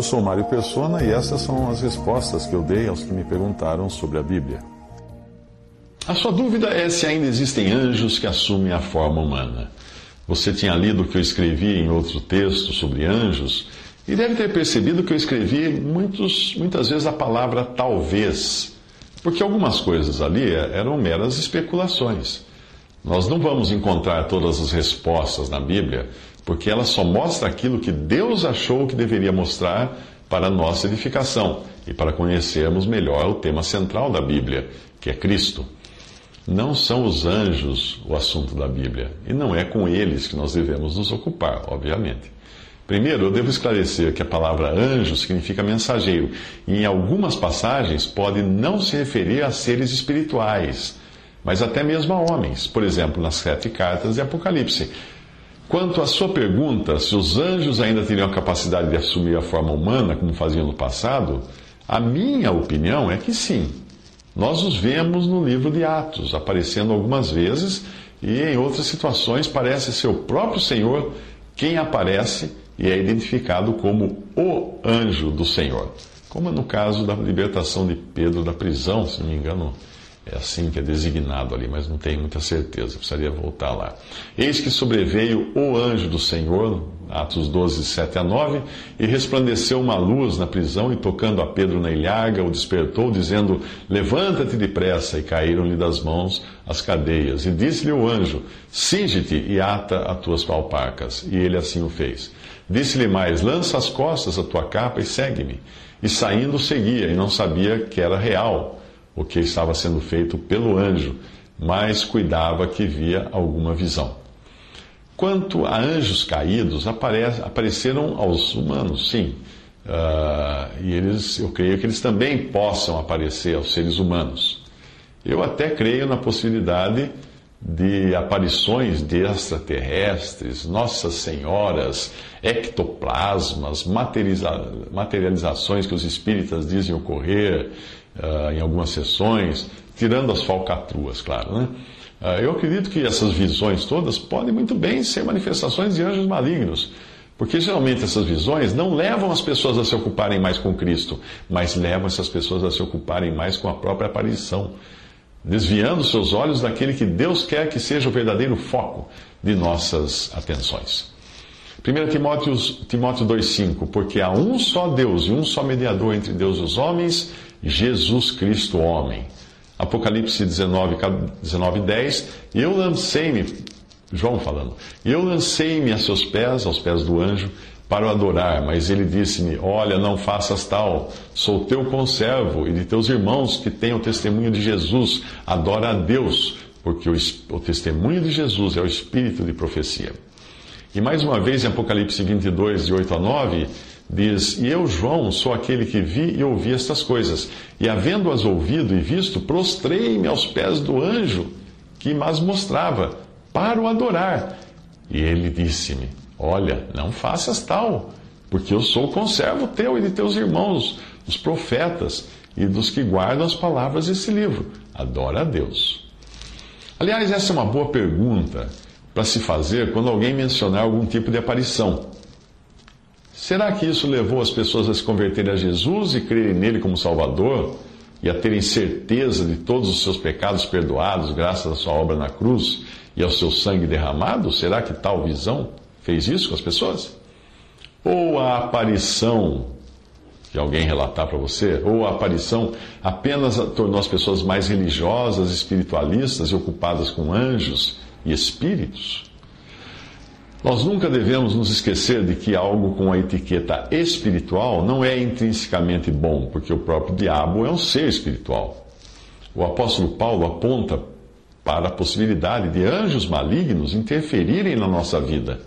Eu sou Mário Persona e essas são as respostas que eu dei aos que me perguntaram sobre a Bíblia. A sua dúvida é se ainda existem anjos que assumem a forma humana. Você tinha lido o que eu escrevi em outro texto sobre anjos e deve ter percebido que eu escrevi muitos, muitas vezes a palavra talvez, porque algumas coisas ali eram meras especulações. Nós não vamos encontrar todas as respostas na Bíblia, porque ela só mostra aquilo que Deus achou que deveria mostrar para nossa edificação e para conhecermos melhor o tema central da Bíblia, que é Cristo. Não são os anjos o assunto da Bíblia, e não é com eles que nós devemos nos ocupar, obviamente. Primeiro, eu devo esclarecer que a palavra anjo significa mensageiro, e em algumas passagens pode não se referir a seres espirituais, mas até mesmo a homens, por exemplo, nas sete cartas de Apocalipse. Quanto à sua pergunta, se os anjos ainda teriam a capacidade de assumir a forma humana, como faziam no passado, a minha opinião é que sim. Nós os vemos no livro de Atos, aparecendo algumas vezes, e em outras situações parece ser o próprio Senhor quem aparece e é identificado como o anjo do Senhor. Como no caso da libertação de Pedro da prisão, se não me engano, é assim que é designado ali, mas não tenho muita certeza, precisaria voltar lá. Eis que sobreveio o anjo do Senhor, Atos 12, 7 a 9, e resplandeceu uma luz na prisão, e tocando a Pedro na ilhaga, o despertou, dizendo: Levanta-te depressa, e caíram-lhe das mãos as cadeias. E disse-lhe o anjo: Singe-te e ata as tuas palpacas. E ele assim o fez. Disse-lhe mais: Lança as costas a tua capa e segue-me. E saindo seguia, e não sabia que era real o que estava sendo feito pelo anjo, mas cuidava que via alguma visão. Quanto a anjos caídos, apareceram aos humanos, sim. Uh, e eles, eu creio que eles também possam aparecer aos seres humanos. Eu até creio na possibilidade de aparições de extraterrestres, Nossas Senhoras, ectoplasmas, materializações que os espíritas dizem ocorrer, uh, em algumas sessões, tirando as falcatruas, claro. Né? Uh, eu acredito que essas visões todas podem muito bem ser manifestações de anjos malignos. Porque geralmente essas visões não levam as pessoas a se ocuparem mais com Cristo, mas levam essas pessoas a se ocuparem mais com a própria aparição, desviando seus olhos daquele que Deus quer que seja o verdadeiro foco de nossas atenções. 1 Timóteo, Timóteo 2,5 Porque há um só Deus e um só mediador entre Deus e os homens, Jesus Cristo, homem. Apocalipse 19, 19 10. Eu lancei-me, João falando, eu lancei-me a seus pés, aos pés do anjo, para o adorar, mas ele disse-me: Olha, não faças tal, sou teu conservo e de teus irmãos que têm o testemunho de Jesus. Adora a Deus, porque o, o testemunho de Jesus é o espírito de profecia. E mais uma vez em Apocalipse 22, de 8 a 9, diz: E eu, João, sou aquele que vi e ouvi estas coisas. E havendo-as ouvido e visto, prostrei-me aos pés do anjo que mas mostrava, para o adorar. E ele disse-me: Olha, não faças tal, porque eu sou o conservo teu e de teus irmãos, os profetas, e dos que guardam as palavras desse livro. Adora a Deus. Aliás, essa é uma boa pergunta para se fazer quando alguém mencionar algum tipo de aparição. Será que isso levou as pessoas a se converterem a Jesus e crerem nele como Salvador e a terem certeza de todos os seus pecados perdoados graças à sua obra na cruz e ao seu sangue derramado? Será que tal visão fez isso com as pessoas? Ou a aparição que alguém relatar para você, ou a aparição apenas tornou as pessoas mais religiosas, espiritualistas e ocupadas com anjos e espíritos? Nós nunca devemos nos esquecer de que algo com a etiqueta espiritual não é intrinsecamente bom, porque o próprio diabo é um ser espiritual. O apóstolo Paulo aponta para a possibilidade de anjos malignos interferirem na nossa vida.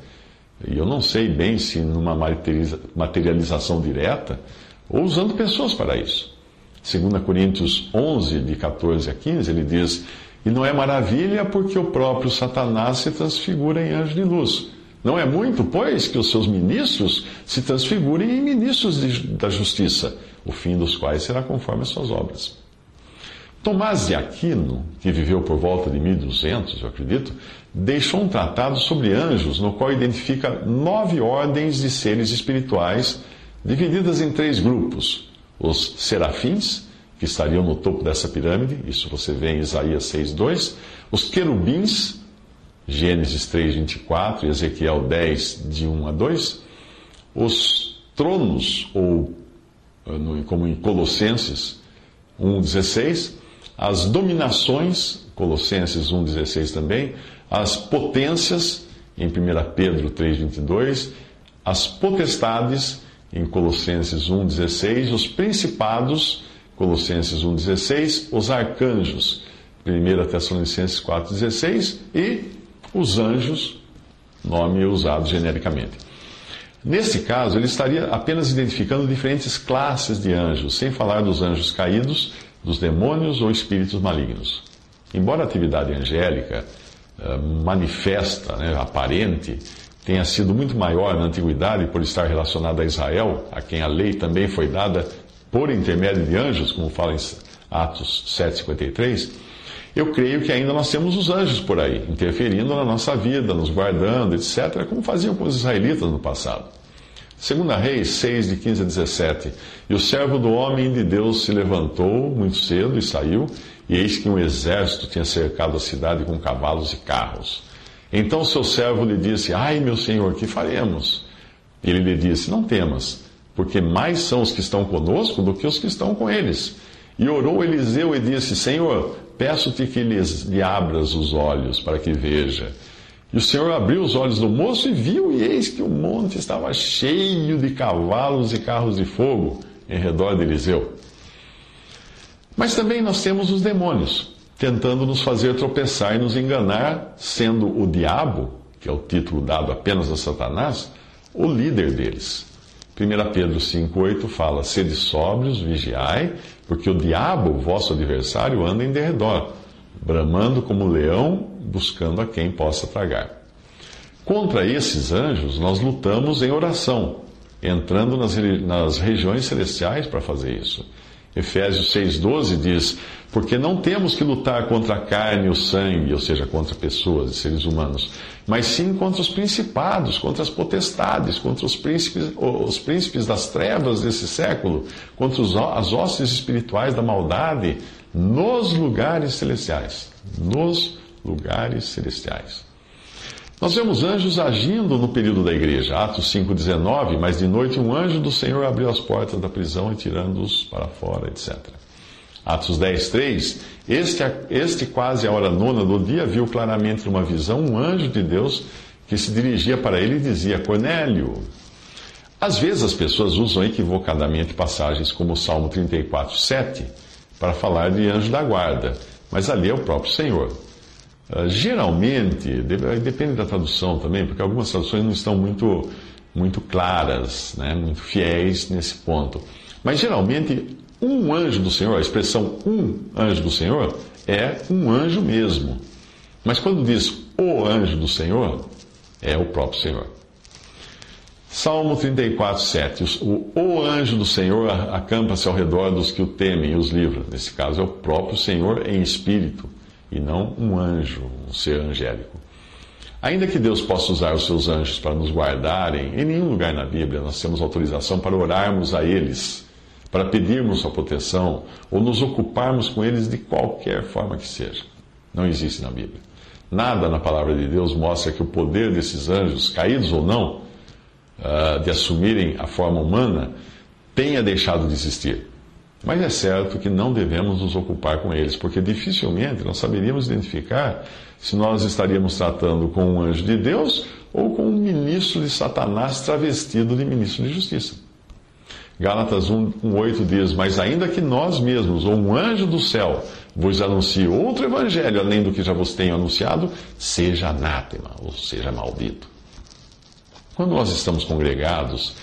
E eu não sei bem se numa materialização direta ou usando pessoas para isso. 2 Coríntios 11, de 14 a 15, ele diz: E não é maravilha porque o próprio Satanás se transfigura em anjo de luz. Não é muito, pois, que os seus ministros se transfigurem em ministros de, da justiça, o fim dos quais será conforme as suas obras. Tomás de Aquino, que viveu por volta de 1200, eu acredito, deixou um tratado sobre anjos, no qual identifica nove ordens de seres espirituais, divididas em três grupos: os serafins, que estariam no topo dessa pirâmide, isso você vê em Isaías 6,2, os querubins, Gênesis 3, 24 e Ezequiel 10, de 1 a 2, os tronos, ou como em Colossenses 1,16, as dominações, Colossenses 1,16 também, as potências, em 1 Pedro 3,22, as potestades, em Colossenses 1,16, os principados, Colossenses 1,16, os arcanjos, 1 Tessalonicenses 4,16 e os anjos, nome usado genericamente. Nesse caso, ele estaria apenas identificando diferentes classes de anjos, sem falar dos anjos caídos, dos demônios ou espíritos malignos. Embora a atividade angélica uh, manifesta, né, aparente, tenha sido muito maior na antiguidade por estar relacionada a Israel, a quem a lei também foi dada por intermédio de anjos, como fala em Atos 7,53, eu creio que ainda nós temos os anjos por aí, interferindo na nossa vida, nos guardando, etc., como faziam com os israelitas no passado. Segunda Reis 6, de 15 a 17. E o servo do homem de Deus se levantou muito cedo e saiu, e eis que um exército tinha cercado a cidade com cavalos e carros. Então seu servo lhe disse: Ai, meu senhor, que faremos? Ele lhe disse: Não temas, porque mais são os que estão conosco do que os que estão com eles. E orou Eliseu e disse: Senhor, peço-te que lhes lhe abras os olhos para que veja. E o Senhor abriu os olhos do moço e viu, e eis que o monte estava cheio de cavalos e carros de fogo em redor de Eliseu. Mas também nós temos os demônios, tentando nos fazer tropeçar e nos enganar, sendo o diabo, que é o título dado apenas a Satanás, o líder deles. 1 Pedro 5,8 fala: Sede sóbrios, vigiai, porque o diabo, vosso adversário, anda em derredor bramando como leão, buscando a quem possa tragar. Contra esses anjos, nós lutamos em oração, entrando nas, nas regiões celestiais para fazer isso. Efésios 6,12 diz: Porque não temos que lutar contra a carne e o sangue, ou seja, contra pessoas e seres humanos, mas sim contra os principados, contra as potestades, contra os príncipes, os príncipes das trevas desse século, contra os, as hostes espirituais da maldade nos lugares celestiais. Nos lugares celestiais. Nós vemos anjos agindo no período da igreja, Atos 5,19, mas de noite um anjo do Senhor abriu as portas da prisão e tirando-os para fora, etc. Atos 10,3, este, este quase a hora nona do dia viu claramente numa visão um anjo de Deus que se dirigia para ele e dizia, Cornélio. Às vezes as pessoas usam equivocadamente passagens como o Salmo 34, 7, para falar de anjo da guarda, mas ali é o próprio Senhor. Uh, geralmente, depende da tradução também, porque algumas traduções não estão muito, muito claras, né, muito fiéis nesse ponto. Mas geralmente, um anjo do Senhor, a expressão um anjo do Senhor, é um anjo mesmo. Mas quando diz o anjo do Senhor, é o próprio Senhor. Salmo 34, 7. O, o anjo do Senhor acampa-se ao redor dos que o temem e os livra. Nesse caso, é o próprio Senhor em espírito, e não um anjo, um ser angélico. Ainda que Deus possa usar os seus anjos para nos guardarem, em nenhum lugar na Bíblia nós temos autorização para orarmos a eles, para pedirmos sua proteção ou nos ocuparmos com eles de qualquer forma que seja. Não existe na Bíblia. Nada na palavra de Deus mostra que o poder desses anjos, caídos ou não, uh, de assumirem a forma humana tenha deixado de existir. Mas é certo que não devemos nos ocupar com eles, porque dificilmente nós saberíamos identificar se nós estaríamos tratando com um anjo de Deus ou com um ministro de Satanás travestido de ministro de justiça. Gálatas 1, 1, 8 diz: Mas ainda que nós mesmos, ou um anjo do céu, vos anuncie outro evangelho além do que já vos tenho anunciado, seja anátema, ou seja maldito. Quando nós estamos congregados,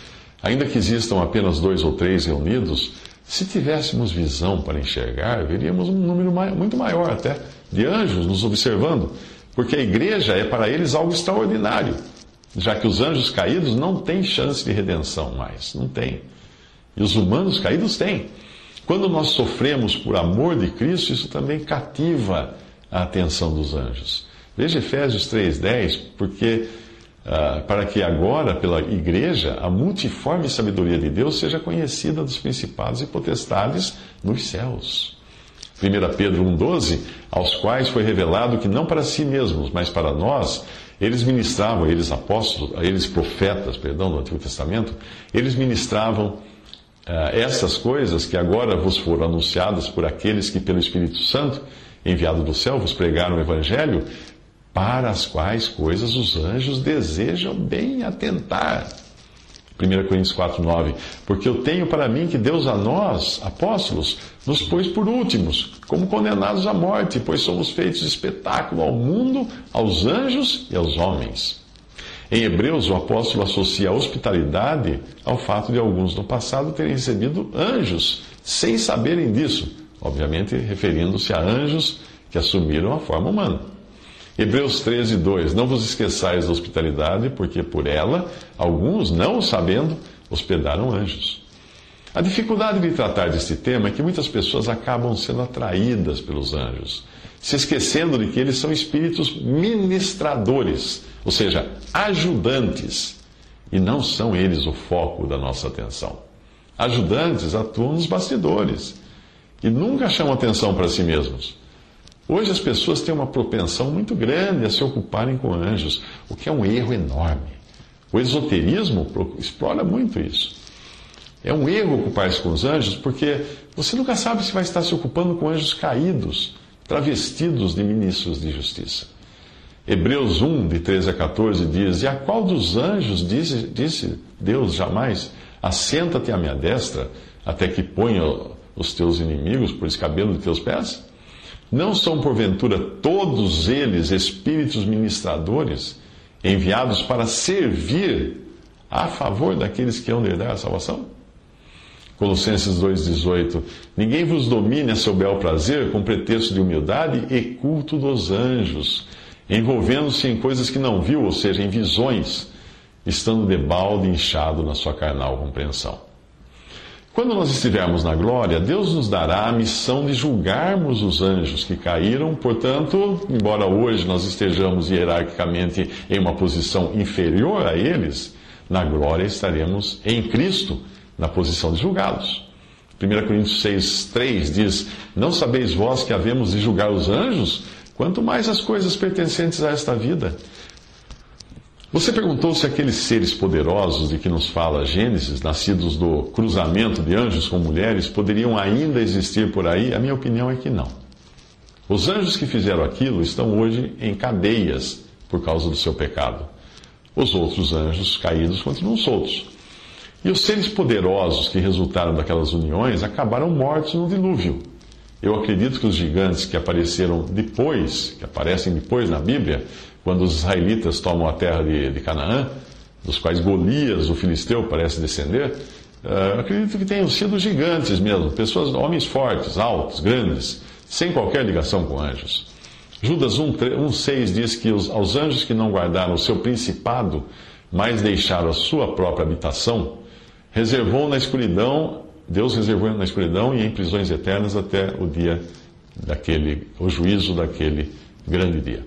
ainda que existam apenas dois ou três reunidos, se tivéssemos visão para enxergar, veríamos um número muito maior até de anjos nos observando, porque a igreja é para eles algo extraordinário, já que os anjos caídos não têm chance de redenção mais, não tem. E os humanos caídos têm. Quando nós sofremos por amor de Cristo, isso também cativa a atenção dos anjos. Veja Efésios 3,10, porque uh, para que agora, pela igreja, a multiforme sabedoria de Deus seja conhecida dos principados e potestades nos céus. 1 Pedro 1,12, aos quais foi revelado que não para si mesmos, mas para nós, eles ministravam, eles apóstolos, eles profetas, perdão, do Antigo Testamento, eles ministravam uh, essas coisas que agora vos foram anunciadas por aqueles que, pelo Espírito Santo, enviado do céu, vos pregaram o Evangelho, para as quais coisas os anjos desejam bem atentar. 1 Coríntios 4, 9. Porque eu tenho para mim que Deus a nós, apóstolos, nos pôs por últimos, como condenados à morte, pois somos feitos espetáculo ao mundo, aos anjos e aos homens. Em Hebreus, o apóstolo associa a hospitalidade ao fato de alguns no passado terem recebido anjos, sem saberem disso, obviamente referindo-se a anjos que assumiram a forma humana. Hebreus 13, 2: Não vos esqueçais da hospitalidade, porque por ela alguns, não sabendo, hospedaram anjos. A dificuldade de tratar deste tema é que muitas pessoas acabam sendo atraídas pelos anjos, se esquecendo de que eles são espíritos ministradores ou seja, ajudantes, e não são eles o foco da nossa atenção. Ajudantes atuam nos bastidores e nunca chamam atenção para si mesmos. Hoje as pessoas têm uma propensão muito grande a se ocuparem com anjos, o que é um erro enorme. O esoterismo explora muito isso. É um erro ocupar-se com os anjos, porque você nunca sabe se vai estar se ocupando com anjos caídos, travestidos de ministros de justiça. Hebreus 1, de 13 a 14, diz: E a qual dos anjos disse, disse Deus jamais: Assenta-te à minha destra, até que ponha os teus inimigos por escabelo de teus pés? Não são, porventura, todos eles espíritos ministradores, enviados para servir a favor daqueles que hão de herdar a salvação? Colossenses 2,18: Ninguém vos domine a seu bel prazer com pretexto de humildade e culto dos anjos envolvendo-se em coisas que não viu, ou seja, em visões, estando de balde inchado na sua carnal compreensão. Quando nós estivermos na glória, Deus nos dará a missão de julgarmos os anjos que caíram, portanto, embora hoje nós estejamos hierarquicamente em uma posição inferior a eles, na glória estaremos em Cristo, na posição de julgados. 1 Coríntios 6, 3 diz: Não sabeis vós que havemos de julgar os anjos? quanto mais as coisas pertencentes a esta vida. Você perguntou se aqueles seres poderosos de que nos fala Gênesis, nascidos do cruzamento de anjos com mulheres, poderiam ainda existir por aí? A minha opinião é que não. Os anjos que fizeram aquilo estão hoje em cadeias por causa do seu pecado. Os outros anjos caídos continuam soltos. E os seres poderosos que resultaram daquelas uniões acabaram mortos no dilúvio. Eu acredito que os gigantes que apareceram depois, que aparecem depois na Bíblia, quando os israelitas tomam a terra de, de Canaã, dos quais Golias, o filisteu, parece descender, uh, acredito que tenham sido gigantes mesmo, pessoas, homens fortes, altos, grandes, sem qualquer ligação com anjos. Judas 1,6 diz que os, aos anjos que não guardaram o seu principado, mas deixaram a sua própria habitação, reservou na escuridão Deus reservou na escuridão e em prisões eternas até o dia daquele, o juízo daquele grande dia.